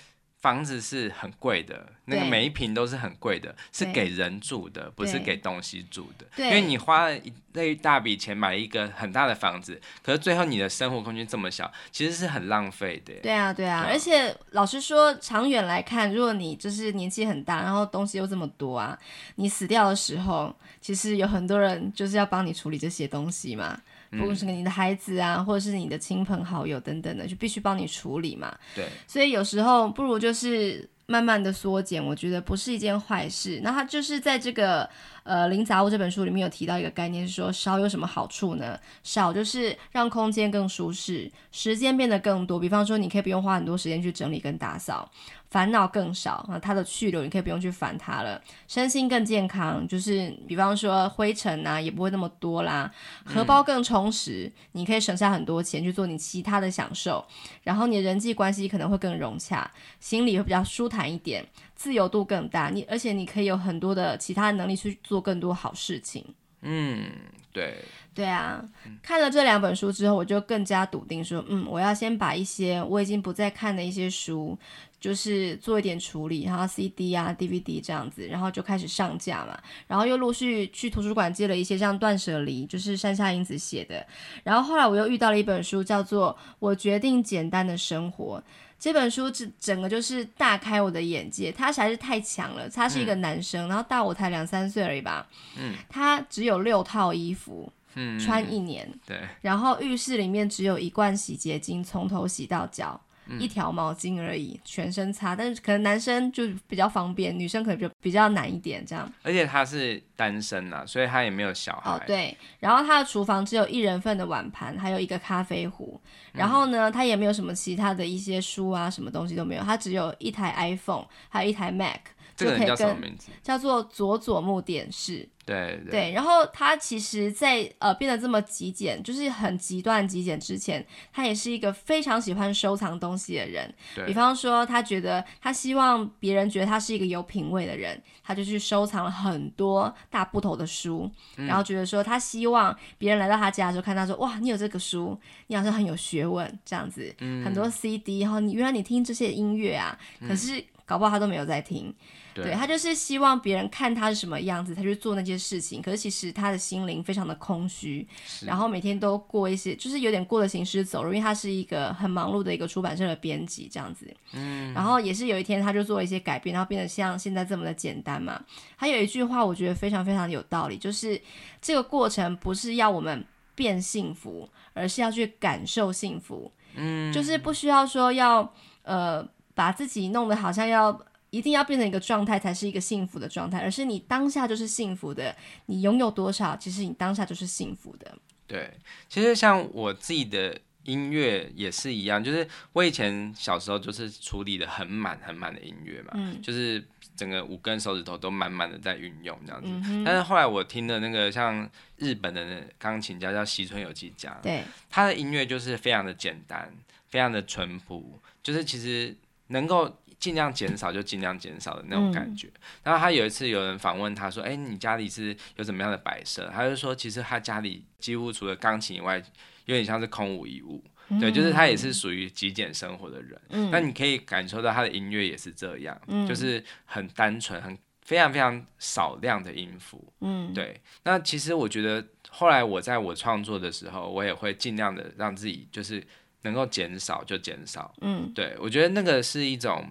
房子是很贵的，那个每一平都是很贵的，是给人住的，不是给东西住的。因为你花了一那一大笔钱买一个很大的房子，可是最后你的生活空间这么小，其实是很浪费的。对啊，对啊，而且老实说，长远来看，如果你就是年纪很大，然后东西又这么多啊，你死掉的时候，其实有很多人就是要帮你处理这些东西嘛。不论是你的孩子啊，或者是你的亲朋好友等等的，就必须帮你处理嘛。对，所以有时候不如就是慢慢的缩减，我觉得不是一件坏事。那他就是在这个呃《零杂物》这本书里面有提到一个概念，是说少有什么好处呢？少就是让空间更舒适，时间变得更多。比方说，你可以不用花很多时间去整理跟打扫。烦恼更少啊，它的去留你可以不用去烦它了，身心更健康，就是比方说灰尘啊也不会那么多啦，荷包更充实，嗯，你可以省下很多钱去做你其他的享受，然后你的人际关系可能会更融洽，心里会比较舒坦一点，自由度更大，你而且你可以有很多的其他能力去做更多好事情。嗯，对，对啊，看了这两本书之后，我就更加笃定说，嗯，我要先把一些我已经不再看的一些书。就是做一点处理，然后 CD 啊、DVD 这样子，然后就开始上架嘛。然后又陆续去图书馆借了一些像断舍离，就是山下英子写的。然后后来我又遇到了一本书，叫做《我决定简单的生活》。这本书整整个就是大开我的眼界，他实在是太强了。他是一个男生，嗯、然后大我才两三岁而已吧。嗯。他只有六套衣服，嗯，穿一年。对。然后浴室里面只有一罐洗洁精，从头洗到脚。一条毛巾而已，全身擦，但是可能男生就比较方便，女生可能就比较难一点这样。而且他是单身呐、啊，所以他也没有小孩。哦，对。然后他的厨房只有一人份的碗盘，还有一个咖啡壶。然后呢，他也没有什么其他的一些书啊，什么东西都没有。他只有一台 iPhone，还有一台 Mac，这个人叫什么名字？叫做佐佐木典士。对对，对，然后他其实在，在呃变得这么极简，就是很极端极简之前，他也是一个非常喜欢收藏东西的人。对，比方说，他觉得他希望别人觉得他是一个有品味的人，他就去收藏了很多大部头的书，嗯、然后觉得说他希望别人来到他家的时候看到说，哇，你有这个书，你好像很有学问这样子，嗯、很多 CD，然后你原来你听这些音乐啊，可是搞不好他都没有在听。对，他就是希望别人看他是什么样子，他去做那些事情。可是其实他的心灵非常的空虚，然后每天都过一些，就是有点过的行尸走肉。因为他是一个很忙碌的一个出版社的编辑这样子。嗯。然后也是有一天，他就做了一些改变，然后变得像现在这么的简单嘛。还有一句话，我觉得非常非常有道理，就是这个过程不是要我们变幸福，而是要去感受幸福。嗯。就是不需要说要呃把自己弄得好像要。一定要变成一个状态才是一个幸福的状态，而是你当下就是幸福的。你拥有多少，其实你当下就是幸福的。对，其实像我自己的音乐也是一样，就是我以前小时候就是处理的很满很满的音乐嘛，嗯，就是整个五根手指头都满满的在运用这样子。嗯。但是后来我听的那个像日本的钢琴家叫西村有纪家，对，他的音乐就是非常的简单，非常的淳朴，就是其实能够。尽量减少就尽量减少的那种感觉。嗯、然后他有一次有人访问他说：“哎，你家里是有怎么样的摆设？”他就说：“其实他家里几乎除了钢琴以外，有点像是空无一物。嗯”对，就是他也是属于极简生活的人。嗯，那你可以感受到他的音乐也是这样，嗯、就是很单纯、很非常非常少量的音符。嗯，对。那其实我觉得后来我在我创作的时候，我也会尽量的让自己就是。能够减少就减少，嗯，对，我觉得那个是一种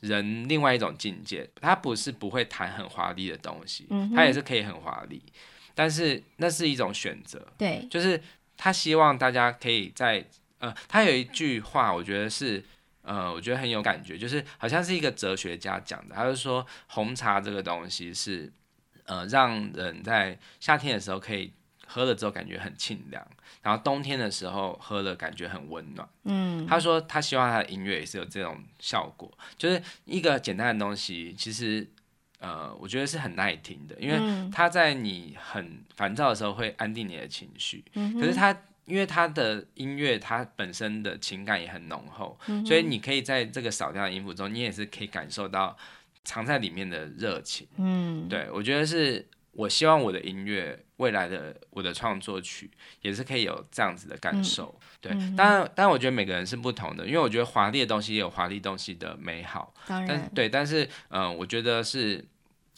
人另外一种境界，他不是不会谈很华丽的东西，他也是可以很华丽，但是那是一种选择，对，就是他希望大家可以在，呃，他有一句话，我觉得是，呃，我觉得很有感觉，就是好像是一个哲学家讲的，他就说红茶这个东西是，呃，让人在夏天的时候可以。喝了之后感觉很清凉，然后冬天的时候喝了感觉很温暖。嗯，他说他希望他的音乐也是有这种效果，就是一个简单的东西，其实呃，我觉得是很耐听的，因为他在你很烦躁的时候会安定你的情绪。嗯，可是他因为他的音乐，他本身的情感也很浓厚，所以你可以在这个少量的音符中，你也是可以感受到藏在里面的热情。嗯，对，我觉得是。我希望我的音乐未来的我的创作曲也是可以有这样子的感受，嗯、对。嗯、当然，当然，我觉得每个人是不同的，因为我觉得华丽的东西也有华丽东西的美好。当然，但对，但是，嗯、呃，我觉得是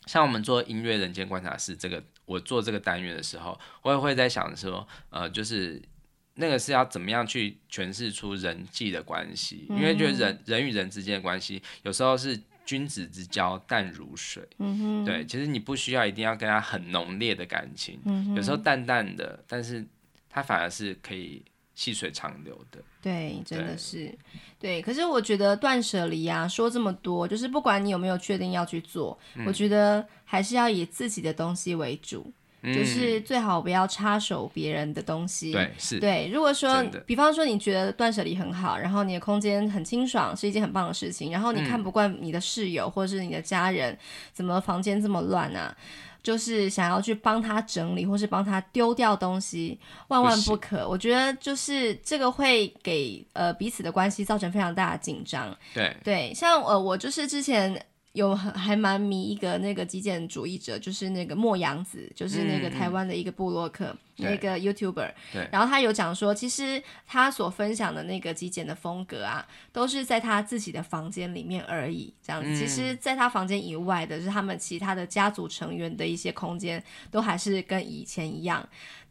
像我们做音乐人间观察室这个，我做这个单元的时候，我也会在想说，呃，就是那个是要怎么样去诠释出人际的关系，嗯、因为觉得人人与人之间的关系有时候是。君子之交淡如水，对，其实你不需要一定要跟他很浓烈的感情，嗯，有时候淡淡的，但是他反而是可以细水长流的。对，真的是，对。对，可是我觉得断舍离啊，说这么多，就是不管你有没有确定要去做，嗯，我觉得还是要以自己的东西为主。就是最好不要插手别人的东西。对，是。对，如果说，比方说你觉得断舍离很好，然后你的空间很清爽，是一件很棒的事情。然后你看不惯你的室友或者是你的家人，怎么房间这么乱啊？就是想要去帮他整理，或是帮他丢掉东西，万万不可。不我觉得就是这个会给呃彼此的关系造成非常大的紧张。对对，像呃我就是之前。有还还蛮迷一个那个极简主义者，就是那个末羊子，就是那个台湾的一个部落客。嗯嗯那个 YouTuber，对，然后他有讲说，其实他所分享的那个极简的风格啊，都是在他自己的房间里面而已，这样子。嗯、其实，在他房间以外的，就是他们其他的家族成员的一些空间，都还是跟以前一样。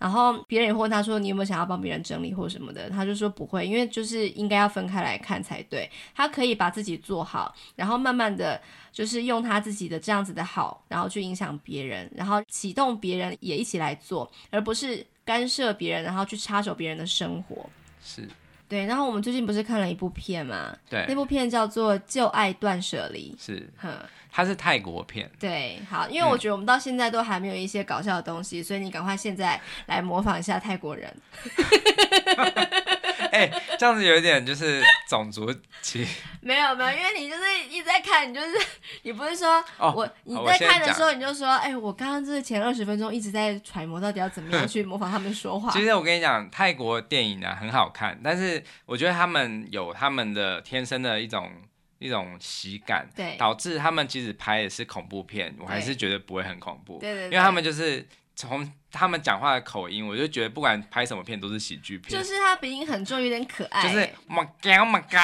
然后别人也会问他说：“你有没有想要帮别人整理或什么的？”他就说不会，因为就是应该要分开来看才对。他可以把自己做好，然后慢慢的就是用他自己的这样子的好，然后去影响别人，然后启动别人也一起来做，而不是。干涉别人，然后去插手别人的生活，是对。然后我们最近不是看了一部片吗？对，那部片叫做《旧爱断舍离》，是，哼，它是泰国片。对，好，因为我觉得我们到现在都还没有一些搞笑的东西，嗯、所以你赶快现在来模仿一下泰国人。*laughs* 哎、欸，这样子有一点就是种族歧。*laughs* 没有没有，因为你就是一直在看，你就是 *laughs* 你不是说、哦、我你在看的时候你就说，哎、欸，我刚刚就是前二十分钟一直在揣摩到底要怎么样去模仿他们说话。其实我跟你讲，泰国电影呢很好看，但是我觉得他们有他们的天生的一种。一种喜感，对，导致他们即使拍的是恐怖片，我还是觉得不会很恐怖，对对，因为他们就是从他们讲话的口音，我就觉得不管拍什么片都是喜剧片，就是他鼻音很重，有点可爱，就是马高马高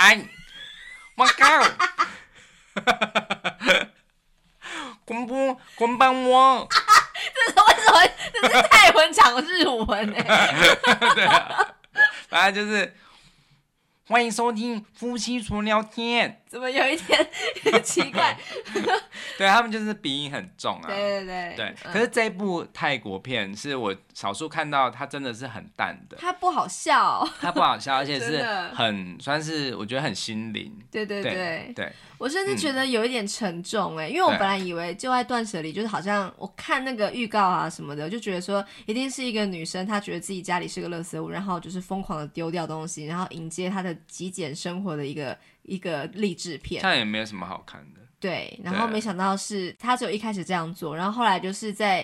马高，滚不滚吧我，*laughs* 这是为什么？这是泰文讲日文呢？*laughs* 对啊，反正就是。欢迎收听夫妻纯聊天。怎么有一点 *laughs* 奇怪？*laughs* 对，他们就是鼻音很重啊。对对对。对，可是这部泰国片是我少数看到，它真的是很淡的。它不好笑。它不好笑，而且是 *laughs* 很算是我觉得很心灵。对对对对。我甚至觉得有一点沉重哎，因为我本来以为《就爱断舍离》就是好像我看那个预告啊什么的，就觉得说一定是一个女生，她觉得自己家里是个垃圾屋，然后就是疯狂的丢掉东西，然后迎接她的极简生活的一个。一个励志片，这样也没有什么好看的。对，然后没想到是她只有一开始这样做，然后后来就是在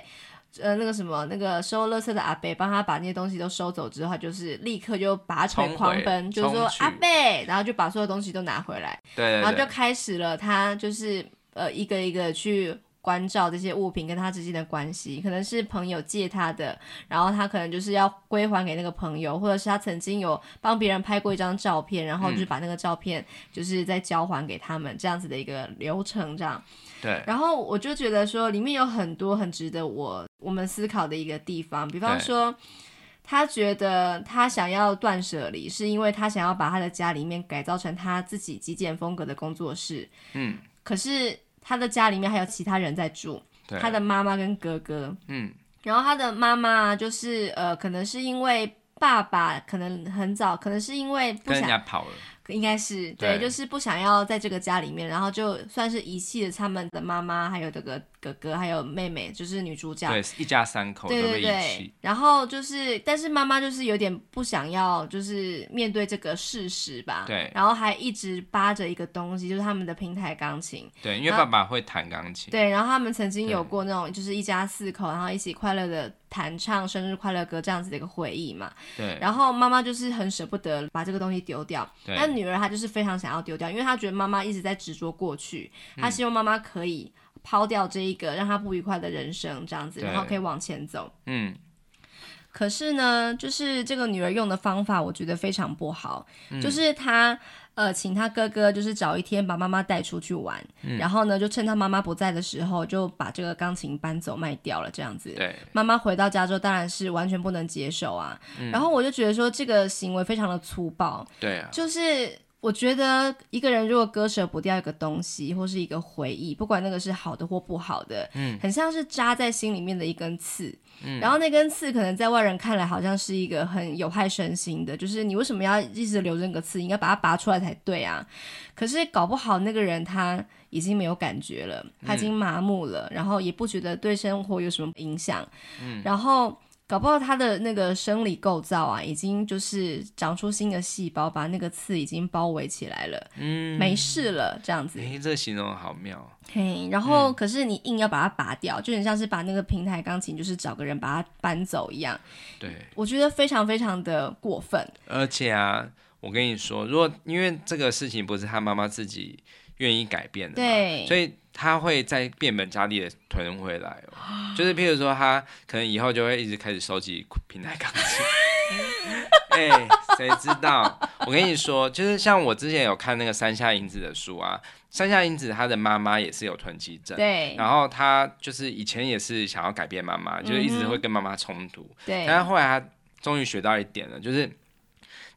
呃那个什么那个收垃圾的阿贝帮他把那些东西都收走之后，就是立刻就拔腿狂奔，就是说阿贝，然后就把所有东西都拿回来，对，对，对，然后就开始了他就是呃一个一个去。关照这些物品跟他之间的关系，可能是朋友借他的，然后他可能就是要归还给那个朋友，或者是他曾经有帮别人拍过一张照片，然后就是把那个照片就是再交还给他们，这样子的一个流程，这样。对。然后我就觉得说，里面有很多很值得我我们思考的一个地方，比方说，他觉得他想要断舍离，是因为他想要把他的家里面改造成他自己极简风格的工作室。嗯。可是。他的家里面还有其他人在住，他的妈妈跟哥哥，嗯，然后他的妈妈就是呃，可能是因为爸爸可能很早，可能是因为不想跑了。应该是对，对，就是不想要在这个家里面，然后就算是遗弃了他们的妈妈，还有这个哥哥，还有妹妹，就是女主角，对，一家三口。对对对。然后就是，但是妈妈就是有点不想要，就是面对这个事实吧。对。然后还一直扒着一个东西，就是他们的平台钢琴。对，因为爸爸会弹钢琴。对，然后他们曾经有过那种，就是一家四口，然后一起快乐的弹唱生日快乐歌这样子的一个回忆嘛。对。然后妈妈就是很舍不得把这个东西丢掉。对。女儿她就是非常想要丢掉，因为她觉得妈妈一直在执着过去，她希望妈妈可以抛掉这一个让她不愉快的人生，这样子，然后可以往前走。嗯。可是呢，就是这个女儿用的方法，我觉得非常不好，嗯、就是她呃，请他哥哥就是找一天把妈妈带出去玩，嗯、然后呢，就趁他妈妈不在的时候，就把这个钢琴搬走卖掉了，这样子。对。妈妈回到家之后，当然是完全不能接受啊。嗯、然后我就觉得说，这个行为非常的粗暴。对啊。就是。我觉得一个人如果割舍不掉一个东西，或是一个回忆，不管那个是好的或不好的，嗯，很像是扎在心里面的一根刺，嗯，然后那根刺可能在外人看来好像是一个很有害身心的，就是你为什么要一直留着那个刺？应该把它拔出来才对啊。可是搞不好那个人他已经没有感觉了，他已经麻木了，嗯，然后也不觉得对生活有什么影响，嗯，然后。搞不好他的那个生理构造啊，已经就是长出新的细胞，把那个刺已经包围起来了，嗯，没事了，这样子。哎，这个形容好妙。嘿，然后可是你硬要把它拔掉，嗯，就很像是把那个平台钢琴，就是找个人把它搬走一样。对，我觉得非常非常的过分。而且啊，我跟你说，如果因为这个事情不是他妈妈自己愿意改变的，对，所以。他会再变本加厉的囤回来哦，就是譬如说，他可能以后就会一直开始收集平台钢琴。*laughs* 哎、欸，谁知道？我跟你说，就是像我之前有看那个山下英子的书啊，山下英子她的妈妈也是有囤积症，对。然后她就是以前也是想要改变妈妈，就是一直会跟妈妈冲突，对。但是后来她终于学到一点了，就是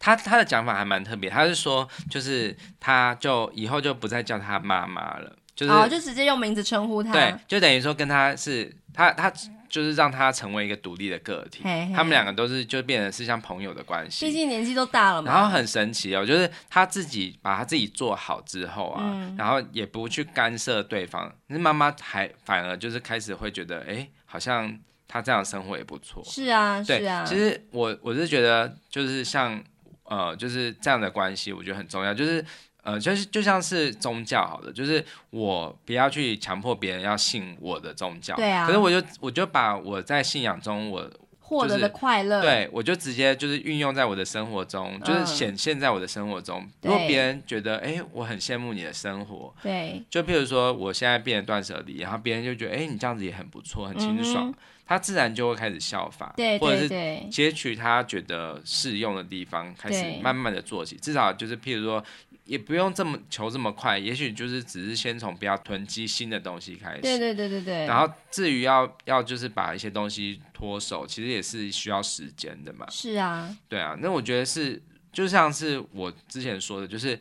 她她的讲法还蛮特别，她是说，就是她就以后就不再叫她妈妈了。就是、哦，就直接用名字称呼他。对，就等于说跟他是他他就是让他成为一个独立的个体。嘿嘿，他们两个都是就变成是像朋友的关系。毕竟年纪都大了嘛。然后很神奇哦，就是他自己把他自己做好之后啊，嗯、然后也不去干涉对方。那妈妈还反而就是开始会觉得，哎，好像他这样生活也不错。是啊，对是啊。其实我我是觉得，就是像呃，就是这样的关系，我觉得很重要。就是呃，就是就像是宗教好的，就是我不要去强迫别人要信我的宗教。对啊。可是我就我就把我在信仰中我获得的快乐，对我就直接就是运用在我的生活中，就是显现在我的生活中。如果别人觉得哎，我很羡慕你的生活，对，就譬如说我现在变得断舍离，然后别人就觉得哎，你这样子也很不错，很清爽。他自然就会开始效法，对对对，或者是截取他觉得适用的地方，开始慢慢的做起。至少就是，譬如说，也不用这么求这么快，也许就是只是先从不要囤积新的东西开始。对对对对对。然后至于要要就是把一些东西脱手，其实也是需要时间的嘛。是啊。对啊，那我觉得是，就像是我之前说的，就是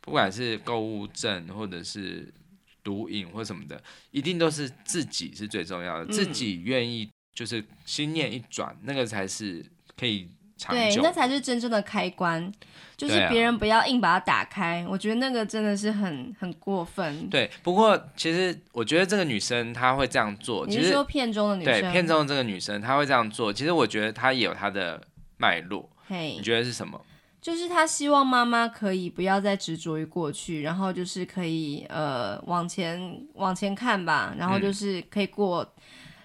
不管是购物症或者是。毒瘾或什么的，一定都是自己是最重要的，嗯、自己愿意就是心念一转，那个才是可以长久。对，那才是真正的开关，就是别人不要硬把它打开。啊、我觉得那个真的是很很过分。对，不过其实我觉得这个女生她会这样做，你是说片中的女生？对，片中的这个女生她会这样做，其实我觉得她也有她的脉络。嘿，你觉得是什么？就是她希望妈妈可以不要再执着于过去，然后就是可以呃往前往前看吧，然后就是可以过，嗯、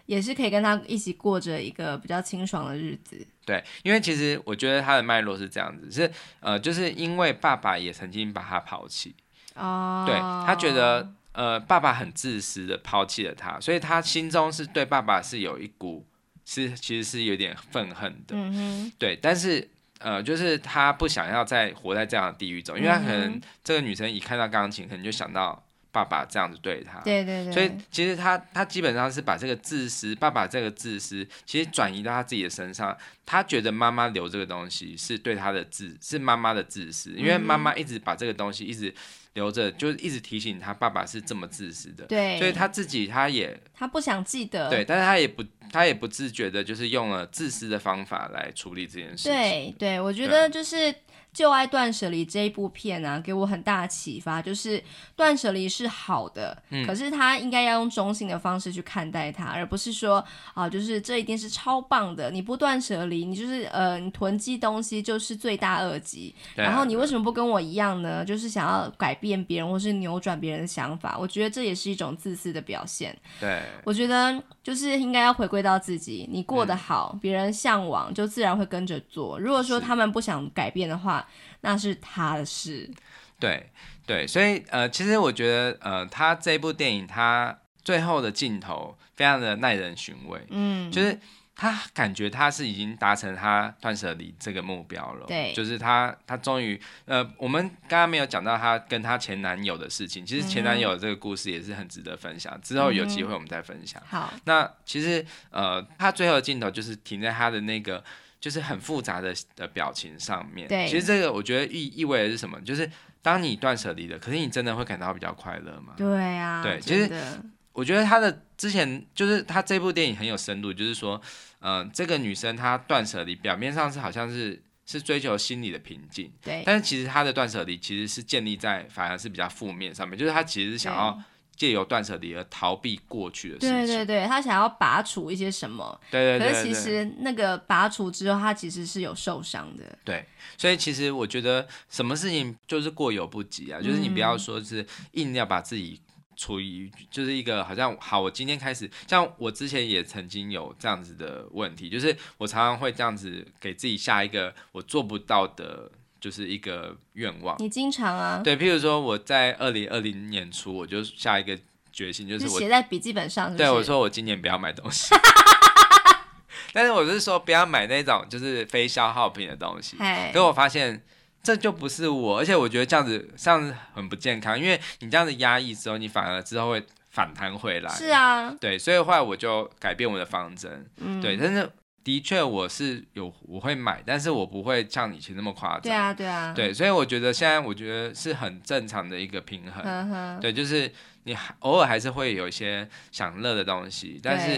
也是可以跟他一起过着一个比较清爽的日子。对，因为其实我觉得他的脉络是这样子，是呃，就是因为爸爸也曾经把他抛弃，哦，对，他觉得呃爸爸很自私的抛弃了他，所以他心中是对爸爸是有一股是其实是有点愤恨的，嗯哼，对，但是。呃，就是他不想要再活在这样的地狱中，因为他可能这个女生一看到钢琴，可能就想到爸爸这样子对他。对对对。所以其实他他基本上是把这个自私，爸爸这个自私，其实转移到他自己的身上。他觉得妈妈留这个东西是对他的自，是妈妈的自私，因为妈妈一直把这个东西一直留着，就是一直提醒他爸爸是这么自私的。对。所以他自己他也他不想记得。对，但是他也不。他也不自觉的，就是用了自私的方法来处理这件事情。对对，我觉得就是。就爱断舍离这一部片啊，给我很大的启发，就是断舍离是好的，嗯、可是他应该要用中性的方式去看待它，而不是说啊，就是这一定是超棒的，你不断舍离，你就是呃，你囤积东西就是罪大恶极。啊、然后你为什么不跟我一样呢？就是想要改变别人或是扭转别人的想法，我觉得这也是一种自私的表现。对，我觉得就是应该要回归到自己，你过得好，别、嗯、人向往就自然会跟着做。如果说他们不想改变的话，那是他的事，对对，所以呃，其实我觉得呃，他这部电影他最后的镜头非常的耐人寻味，嗯，就是他感觉他是已经达成他断舍离这个目标了，对，就是他他终于呃，我们刚刚没有讲到他跟他前男友的事情，其实前男友这个故事也是很值得分享，之后有机会我们再分享。嗯、好，那其实呃，他最后的镜头就是停在他的那个。就是很复杂的的表情上面，对，其实这个我觉得意意味的是什么？就是当你断舍离了，可是你真的会感到比较快乐吗？对啊，对，其实我觉得他的之前就是他这部电影很有深度，就是说，嗯、呃，这个女生她断舍离，表面上是好像是是追求心理的平静，对，但是其实她的断舍离其实是建立在反而是比较负面上面，就是她其实是想要。借由断舍离而逃避过去的事情。对对对，他想要拔除一些什么。对对对，对。可是其实那个拔除之后，他其实是有受伤的。对，所以其实我觉得什么事情就是过犹不及啊，就是你不要说是硬要把自己处于就是一个好像好，我今天开始，像我之前也曾经有这样子的问题，就是我常常会这样子给自己下一个我做不到的。就是一个愿望，你经常啊？对，譬如说我在二零二零年初，我就下一个决心，就是我写在笔记本上是是？对，我说我今年不要买东西，*laughs* 但是我是说不要买那种就是非消耗品的东西。可是我发现这就不是我，而且我觉得这样子这样子很不健康，因为你这样子压抑之后，你反而之后会反弹回来。是啊，对，所以后来我就改变我的方针。嗯，对，但是。的确，我是有我会买，但是我不会像以前那么夸张。对啊，对啊。对，所以我觉得现在我觉得是很正常的一个平衡。呵呵对，就是你偶尔还是会有一些享乐的东西，但是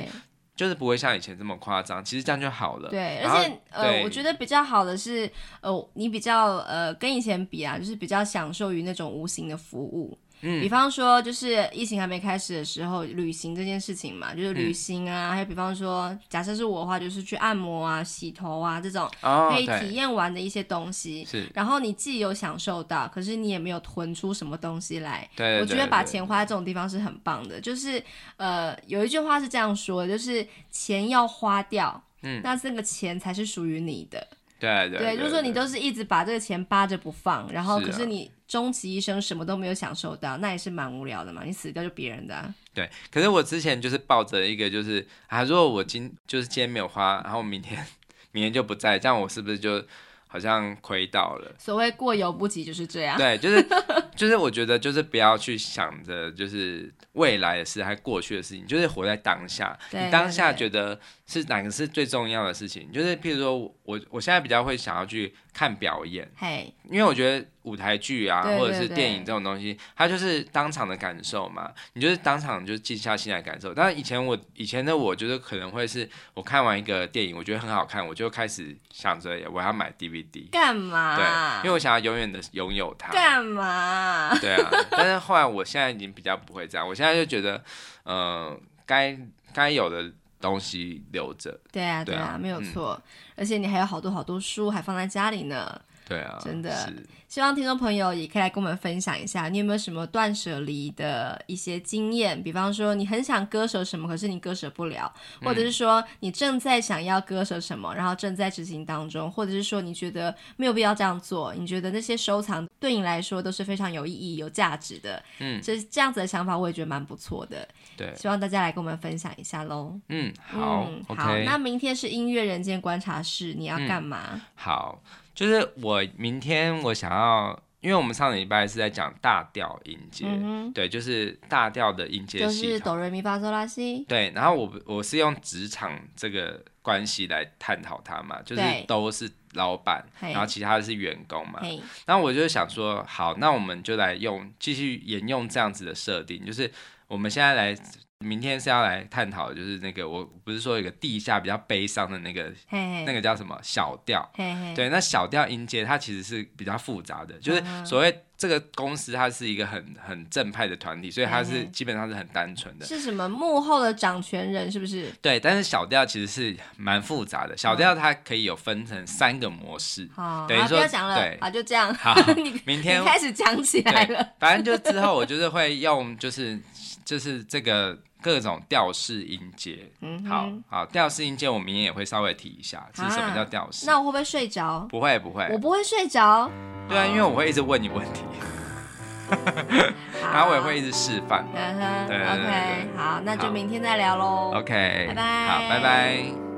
就是不会像以前这么夸张。其实这样就好了。对，而且呃，我觉得比较好的是，呃，你比较呃跟以前比啊，就是比较享受于那种无形的服务。嗯，比方说就是疫情还没开始的时候，旅行这件事情嘛，就是旅行啊，嗯、还有比方说，假设是我的话，就是去按摩啊、洗头啊这种可以体验完的一些东西。然后你既有享受到，可是你也没有囤出什么东西来。对，对，对，对，我觉得把钱花在这种地方是很棒的。就是呃，有一句话是这样说的，就是钱要花掉，嗯，那这个钱才是属于你的。对对，对，如果说你都是一直把这个钱扒着不放，然后可是你终其一生什么都没有享受到，啊、那也是蛮无聊的嘛。你死掉就别人的、啊。对，可是我之前就是抱着一个就是啊，如果我今就是今天没有花，然后明天明天就不在，这样我是不是就好像亏到了？所谓过犹不及就是这样。对，就是 *laughs* 就是我觉得就是不要去想着就是未来的事还过去的事情，就是活在当下。你当下觉得。是哪个是最重要的事情？就是譬如说我，我我现在比较会想要去看表演，hey, 因为我觉得舞台剧啊，对对对，或者是电影这种东西，它就是当场的感受嘛，你就是当场就静下心来感受。但是以前我以前的我，就是可能会是我看完一个电影，我觉得很好看，我就开始想着我要买 DVD，干嘛？对，因为我想要永远的拥有它。干嘛？对啊，但是后来我现在已经比较不会这样，我现在就觉得，呃，该该有的。东西留着，对啊，对啊，对啊，没有错，嗯，而且你还有好多好多书还放在家里呢。对啊，真的，希望听众朋友也可以来跟我们分享一下，你有没有什么断舍离的一些经验？比方说，你很想割舍什么，可是你割舍不了，或者是说你正在想要割舍什么，然后正在执行当中，或者是说你觉得没有必要这样做，你觉得那些收藏对你来说都是非常有意义、有价值的。嗯，这这样子的想法，我也觉得蛮不错的。对，希望大家来跟我们分享一下喽。嗯，好，嗯，好那明天是音乐人间观察室，你要干嘛？嗯，好。就是我明天我想要，因为我们上个礼拜是在讲大调音阶，嗯，对，就是大调的音阶就是哆来咪发嗦拉西。对，然后我我是用职场这个关系来探讨它嘛，就是都是老板，然后其他的是员工嘛。然后我就想说，好，那我们就来用继续沿用这样子的设定，就是我们现在来。明天是要来探讨的，就是那个我不是说有个地下比较悲伤的那个那个叫什么小调？对，那小调音阶它其实是比较复杂的，就是所谓这个公司它是一个很很正派的团体，所以它是基本上是很单纯的。是什么幕后的掌权人是不是？对，但是小调其实是蛮复杂的，小调它可以有分成三个模式。好，等于说不要讲了，对，啊，就这样。好，*laughs* 明天开始讲起来了。反正就之后我就是会用，就是就是这个。各种调式音阶，嗯，好好调式音阶，我明天也会稍微提一下，是什么叫调式？那我会不会睡着？不会不会，我不会睡着。对啊，因为我会一直问你问题，*laughs* 然后我也会一直示范。嗯哼，对，OK，好，那就明天再聊喽。OK，拜拜，好，拜拜。